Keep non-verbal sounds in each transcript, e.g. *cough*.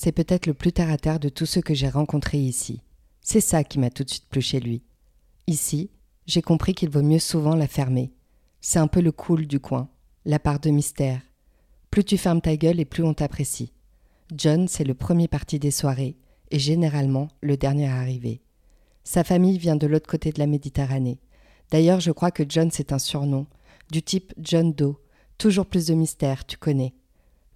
c'est peut-être le plus terre à terre de tous ceux que j'ai rencontrés ici. C'est ça qui m'a tout de suite plu chez lui. Ici, j'ai compris qu'il vaut mieux souvent la fermer. C'est un peu le cool du coin, la part de mystère. Plus tu fermes ta gueule et plus on t'apprécie. John, c'est le premier parti des soirées et généralement le dernier arrivé. Sa famille vient de l'autre côté de la Méditerranée. D'ailleurs, je crois que John c'est un surnom, du type John Doe. Toujours plus de mystère, tu connais.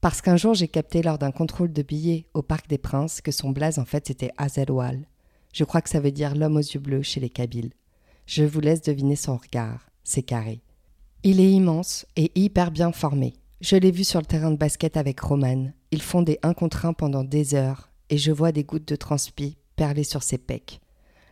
Parce qu'un jour j'ai capté lors d'un contrôle de billets au Parc des Princes que son blaze en fait c'était Azelwal. Je crois que ça veut dire l'homme aux yeux bleus chez les Kabyles. Je vous laisse deviner son regard, c'est carré. Il est immense et hyper bien formé. Je l'ai vu sur le terrain de basket avec Roman. Ils font des 1 contre 1 pendant des heures et je vois des gouttes de transpi perler sur ses pecs.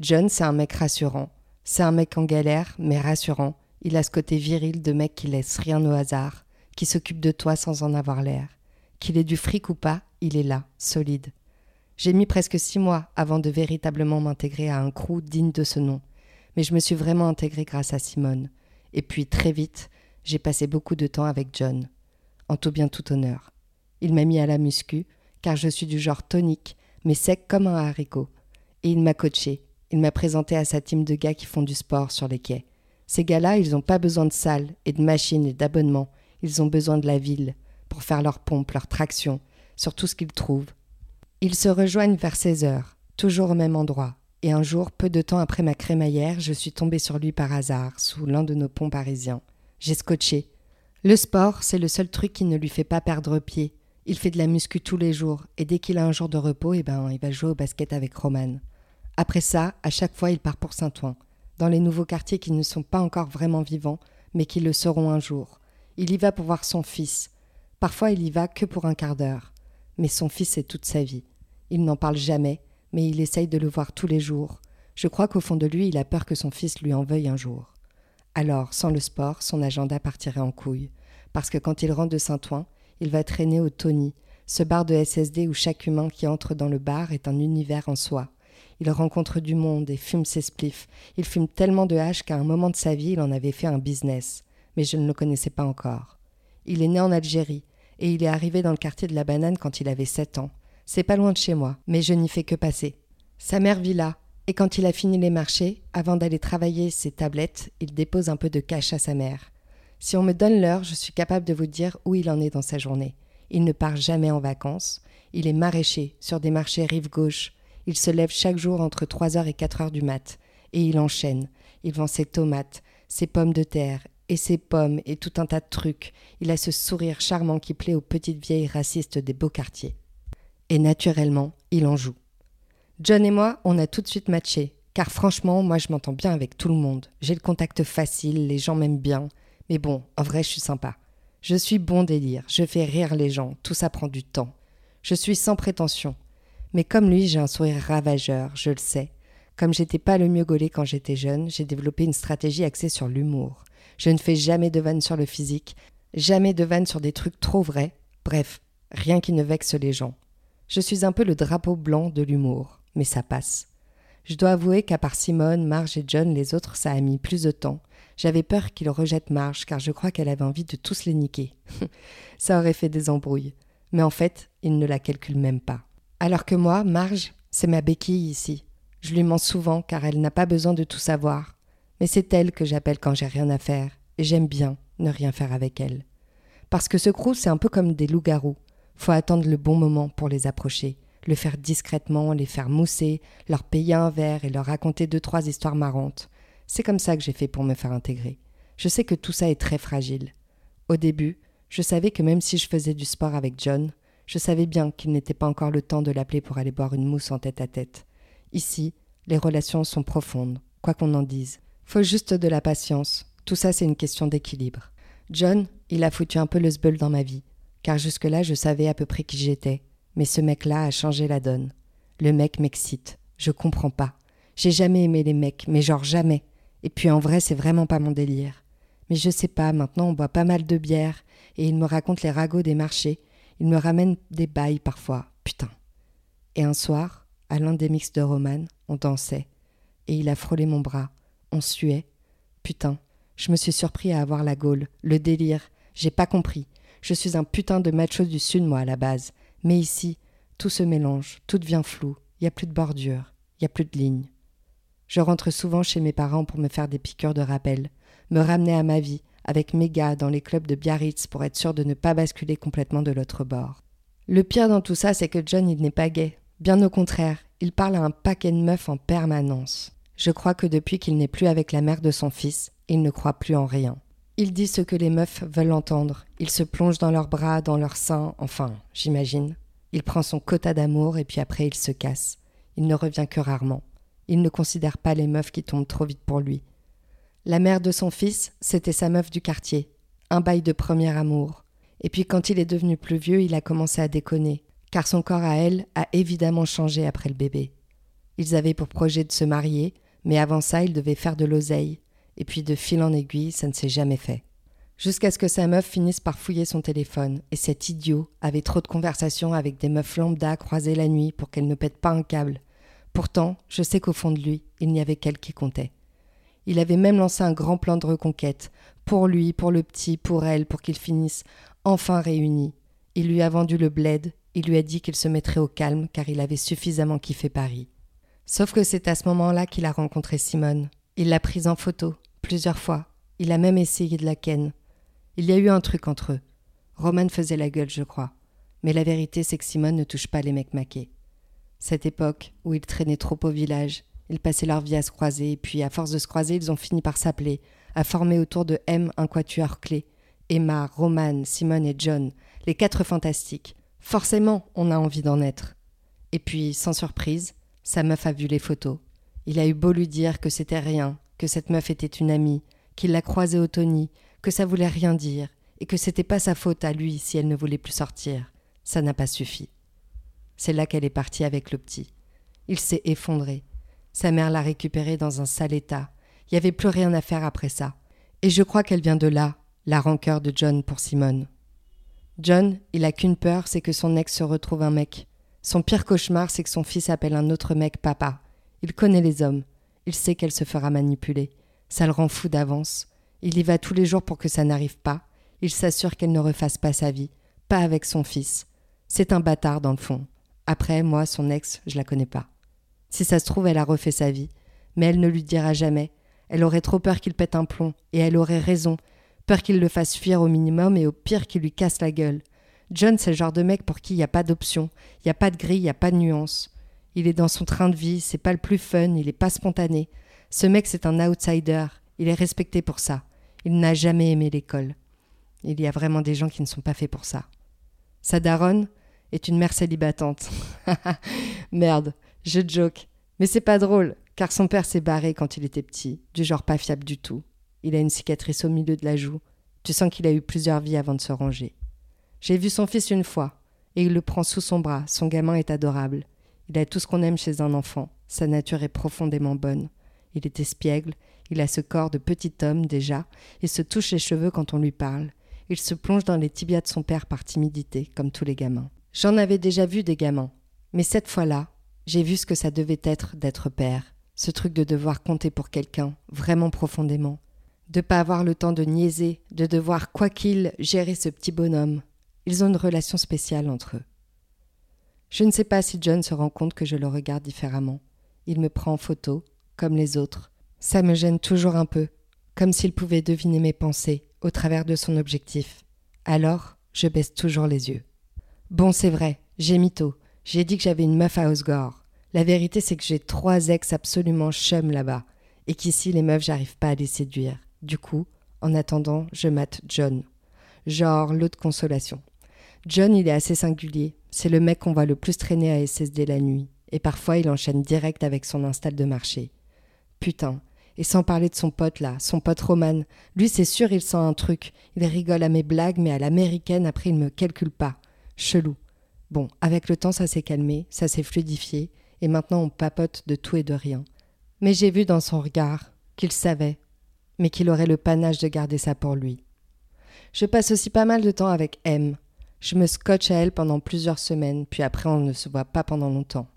John, c'est un mec rassurant. C'est un mec en galère, mais rassurant. Il a ce côté viril de mec qui laisse rien au hasard qui s'occupe de toi sans en avoir l'air. Qu'il ait du fric ou pas, il est là, solide. J'ai mis presque six mois avant de véritablement m'intégrer à un crew digne de ce nom, mais je me suis vraiment intégré grâce à Simone. Et puis très vite, j'ai passé beaucoup de temps avec John. En tout bien tout honneur. Il m'a mis à la muscu, car je suis du genre tonique, mais sec comme un haricot. Et il m'a coaché. Il m'a présenté à sa team de gars qui font du sport sur les quais. Ces gars-là, ils n'ont pas besoin de salles et de machines et d'abonnements. Ils ont besoin de la ville pour faire leur pompe, leur traction, sur tout ce qu'ils trouvent. Ils se rejoignent vers 16 heures, toujours au même endroit. Et un jour, peu de temps après ma crémaillère, je suis tombée sur lui par hasard, sous l'un de nos ponts parisiens. J'ai scotché. Le sport, c'est le seul truc qui ne lui fait pas perdre pied. Il fait de la muscu tous les jours, et dès qu'il a un jour de repos, eh ben, il va jouer au basket avec Roman. Après ça, à chaque fois, il part pour Saint-Ouen, dans les nouveaux quartiers qui ne sont pas encore vraiment vivants, mais qui le seront un jour. Il y va pour voir son fils. Parfois il y va que pour un quart d'heure. Mais son fils est toute sa vie. Il n'en parle jamais, mais il essaye de le voir tous les jours. Je crois qu'au fond de lui, il a peur que son fils lui en veuille un jour. Alors, sans le sport, son agenda partirait en couille. Parce que quand il rentre de Saint-Ouen, il va traîner au Tony, ce bar de SSD où chaque humain qui entre dans le bar est un univers en soi. Il rencontre du monde et fume ses spliffs. Il fume tellement de hache qu'à un moment de sa vie, il en avait fait un business mais je ne le connaissais pas encore. Il est né en Algérie, et il est arrivé dans le quartier de la Banane quand il avait sept ans. C'est pas loin de chez moi, mais je n'y fais que passer. Sa mère vit là, et quand il a fini les marchés, avant d'aller travailler ses tablettes, il dépose un peu de cash à sa mère. Si on me donne l'heure, je suis capable de vous dire où il en est dans sa journée. Il ne part jamais en vacances. Il est maraîcher sur des marchés rive gauche. Il se lève chaque jour entre 3h et 4h du mat. Et il enchaîne. Il vend ses tomates, ses pommes de terre et ses pommes et tout un tas de trucs. Il a ce sourire charmant qui plaît aux petites vieilles racistes des beaux quartiers. Et naturellement, il en joue. John et moi, on a tout de suite matché, car franchement, moi je m'entends bien avec tout le monde. J'ai le contact facile, les gens m'aiment bien. Mais bon, en vrai, je suis sympa. Je suis bon délire, je fais rire les gens, tout ça prend du temps. Je suis sans prétention. Mais comme lui, j'ai un sourire ravageur, je le sais. Comme j'étais pas le mieux gaulé quand j'étais jeune, j'ai développé une stratégie axée sur l'humour. Je ne fais jamais de vannes sur le physique, jamais de vannes sur des trucs trop vrais, bref, rien qui ne vexe les gens. Je suis un peu le drapeau blanc de l'humour, mais ça passe. Je dois avouer qu'à part Simone, Marge et John, les autres, ça a mis plus de temps. J'avais peur qu'ils rejettent Marge, car je crois qu'elle avait envie de tous les niquer. *laughs* ça aurait fait des embrouilles. Mais en fait, ils ne la calculent même pas. Alors que moi, Marge, c'est ma béquille ici. Je lui mens souvent car elle n'a pas besoin de tout savoir. Mais c'est elle que j'appelle quand j'ai rien à faire, et j'aime bien ne rien faire avec elle. Parce que ce crew, c'est un peu comme des loups-garous. Faut attendre le bon moment pour les approcher, le faire discrètement, les faire mousser, leur payer un verre et leur raconter deux, trois histoires marrantes. C'est comme ça que j'ai fait pour me faire intégrer. Je sais que tout ça est très fragile. Au début, je savais que même si je faisais du sport avec John, je savais bien qu'il n'était pas encore le temps de l'appeler pour aller boire une mousse en tête à tête. Ici, les relations sont profondes, quoi qu'on en dise. Faut juste de la patience. Tout ça, c'est une question d'équilibre. John, il a foutu un peu le sbeul dans ma vie, car jusque-là, je savais à peu près qui j'étais. Mais ce mec-là a changé la donne. Le mec m'excite. Je comprends pas. J'ai jamais aimé les mecs, mais genre jamais. Et puis en vrai, c'est vraiment pas mon délire. Mais je sais pas, maintenant on boit pas mal de bière, et il me raconte les ragots des marchés. Il me ramène des bails parfois. Putain. Et un soir, à l'un des mix de Roman, on dansait. Et il a frôlé mon bras. On suait. Putain. Je me suis surpris à avoir la gaule, le délire. J'ai pas compris. Je suis un putain de macho du sud, moi, à la base. Mais ici, tout se mélange, tout devient flou. Y a plus de bordure, y a plus de lignes. Je rentre souvent chez mes parents pour me faire des piqûres de rappel, me ramener à ma vie, avec mes gars dans les clubs de Biarritz pour être sûr de ne pas basculer complètement de l'autre bord. Le pire dans tout ça, c'est que John, il n'est pas gay. Bien au contraire, il parle à un paquet de meufs en permanence. Je crois que depuis qu'il n'est plus avec la mère de son fils, il ne croit plus en rien. Il dit ce que les meufs veulent entendre. Il se plonge dans leurs bras, dans leurs seins, enfin, j'imagine. Il prend son quota d'amour et puis après il se casse. Il ne revient que rarement. Il ne considère pas les meufs qui tombent trop vite pour lui. La mère de son fils, c'était sa meuf du quartier. Un bail de premier amour. Et puis quand il est devenu plus vieux, il a commencé à déconner, car son corps à elle a évidemment changé après le bébé. Ils avaient pour projet de se marier, mais avant ça, ils devaient faire de l'oseille. Et puis de fil en aiguille, ça ne s'est jamais fait. Jusqu'à ce que sa meuf finisse par fouiller son téléphone, et cet idiot avait trop de conversations avec des meufs lambda croisées la nuit pour qu'elle ne pète pas un câble. Pourtant, je sais qu'au fond de lui, il n'y avait qu'elle qui comptait. Il avait même lancé un grand plan de reconquête, pour lui, pour le petit, pour elle, pour qu'ils finissent enfin réunis. Il lui a vendu le bled, il lui a dit qu'il se mettrait au calme car il avait suffisamment kiffé Paris. Sauf que c'est à ce moment-là qu'il a rencontré Simone. Il l'a prise en photo, plusieurs fois. Il a même essayé de la ken. Il y a eu un truc entre eux. Roman faisait la gueule, je crois. Mais la vérité, c'est que Simone ne touche pas les mecs maqués. Cette époque où ils traînaient trop au village, ils passaient leur vie à se croiser, et puis à force de se croiser, ils ont fini par s'appeler, à former autour de M un quatuor clé. Emma, Roman, Simone et John, les quatre fantastiques. Forcément, on a envie d'en être. Et puis, sans surprise, sa meuf a vu les photos. Il a eu beau lui dire que c'était rien, que cette meuf était une amie, qu'il l'a croisée au Tony, que ça voulait rien dire, et que c'était pas sa faute à lui si elle ne voulait plus sortir. Ça n'a pas suffi. C'est là qu'elle est partie avec le petit. Il s'est effondré. Sa mère l'a récupéré dans un sale état. Il n'y avait plus rien à faire après ça. Et je crois qu'elle vient de là, la rancœur de John pour Simone. John, il a qu'une peur, c'est que son ex se retrouve un mec. Son pire cauchemar, c'est que son fils appelle un autre mec papa. Il connaît les hommes. Il sait qu'elle se fera manipuler. Ça le rend fou d'avance. Il y va tous les jours pour que ça n'arrive pas. Il s'assure qu'elle ne refasse pas sa vie. Pas avec son fils. C'est un bâtard dans le fond. Après, moi, son ex, je la connais pas. Si ça se trouve, elle a refait sa vie. Mais elle ne lui dira jamais. Elle aurait trop peur qu'il pète un plomb. Et elle aurait raison. Peur qu'il le fasse fuir au minimum et au pire qu'il lui casse la gueule. John, c'est le genre de mec pour qui il n'y a pas d'option. Il n'y a pas de grille, il n'y a pas de nuance. Il est dans son train de vie, c'est pas le plus fun, il est pas spontané. Ce mec, c'est un outsider, il est respecté pour ça. Il n'a jamais aimé l'école. Il y a vraiment des gens qui ne sont pas faits pour ça. Sa daronne est une mère célibatante. *laughs* Merde, je joke. Mais c'est pas drôle, car son père s'est barré quand il était petit, du genre pas fiable du tout. Il a une cicatrice au milieu de la joue. Tu sens qu'il a eu plusieurs vies avant de se ranger. J'ai vu son fils une fois, et il le prend sous son bras. Son gamin est adorable. Il a tout ce qu'on aime chez un enfant. Sa nature est profondément bonne. Il est espiègle, il a ce corps de petit homme déjà, et se touche les cheveux quand on lui parle. Il se plonge dans les tibias de son père par timidité, comme tous les gamins. J'en avais déjà vu des gamins, mais cette fois-là, j'ai vu ce que ça devait être d'être père, ce truc de devoir compter pour quelqu'un, vraiment profondément, de pas avoir le temps de niaiser, de devoir, quoi qu'il, gérer ce petit bonhomme. Ils ont une relation spéciale entre eux. Je ne sais pas si John se rend compte que je le regarde différemment. Il me prend en photo, comme les autres. Ça me gêne toujours un peu, comme s'il pouvait deviner mes pensées au travers de son objectif. Alors, je baisse toujours les yeux. Bon, c'est vrai, j'ai mytho. J'ai dit que j'avais une meuf à Osgore. La vérité, c'est que j'ai trois ex absolument chum là-bas, et qu'ici, les meufs, j'arrive pas à les séduire. Du coup, en attendant, je mate John. Genre l'autre de consolation. John, il est assez singulier. C'est le mec qu'on voit le plus traîner à SSD la nuit. Et parfois, il enchaîne direct avec son install de marché. Putain. Et sans parler de son pote là, son pote Roman. Lui, c'est sûr, il sent un truc. Il rigole à mes blagues, mais à l'américaine, après, il me calcule pas. Chelou. Bon, avec le temps, ça s'est calmé, ça s'est fluidifié, et maintenant on papote de tout et de rien. Mais j'ai vu dans son regard qu'il savait, mais qu'il aurait le panache de garder ça pour lui. Je passe aussi pas mal de temps avec M. Je me scotche à elle pendant plusieurs semaines, puis après on ne se voit pas pendant longtemps.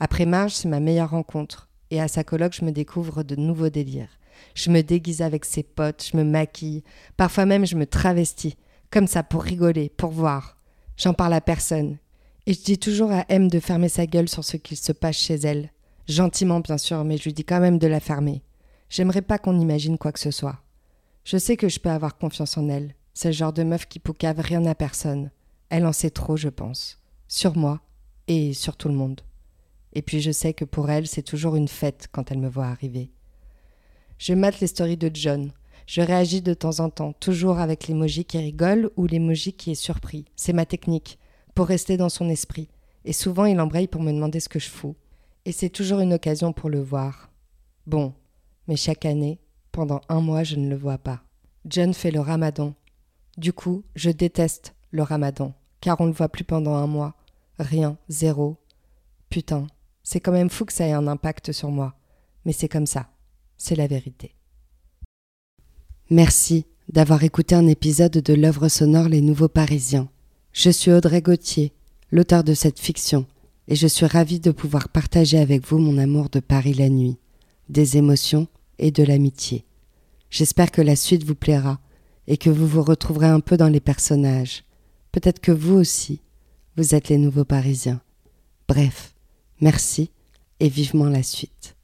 Après Marge, c'est ma meilleure rencontre, et à sa colloque, je me découvre de nouveaux délires. Je me déguise avec ses potes, je me maquille, parfois même je me travestis, comme ça pour rigoler, pour voir. J'en parle à personne. Et je dis toujours à M de fermer sa gueule sur ce qu'il se passe chez elle. Gentiment, bien sûr, mais je lui dis quand même de la fermer. J'aimerais pas qu'on imagine quoi que ce soit. Je sais que je peux avoir confiance en elle. C'est le genre de meuf qui poucave rien à personne. Elle en sait trop, je pense. Sur moi et sur tout le monde. Et puis je sais que pour elle, c'est toujours une fête quand elle me voit arriver. Je mate les stories de John. Je réagis de temps en temps, toujours avec l'emoji qui rigole ou l'emoji qui est surpris. C'est ma technique, pour rester dans son esprit. Et souvent, il embraye pour me demander ce que je fous. Et c'est toujours une occasion pour le voir. Bon, mais chaque année, pendant un mois, je ne le vois pas. John fait le ramadan. Du coup, je déteste le ramadan, car on ne le voit plus pendant un mois. Rien, zéro. Putain, c'est quand même fou que ça ait un impact sur moi. Mais c'est comme ça. C'est la vérité. Merci d'avoir écouté un épisode de l'œuvre sonore Les Nouveaux Parisiens. Je suis Audrey Gauthier, l'auteur de cette fiction, et je suis ravie de pouvoir partager avec vous mon amour de Paris la nuit, des émotions et de l'amitié. J'espère que la suite vous plaira et que vous vous retrouverez un peu dans les personnages. Peut-être que vous aussi, vous êtes les nouveaux Parisiens. Bref, merci et vivement la suite.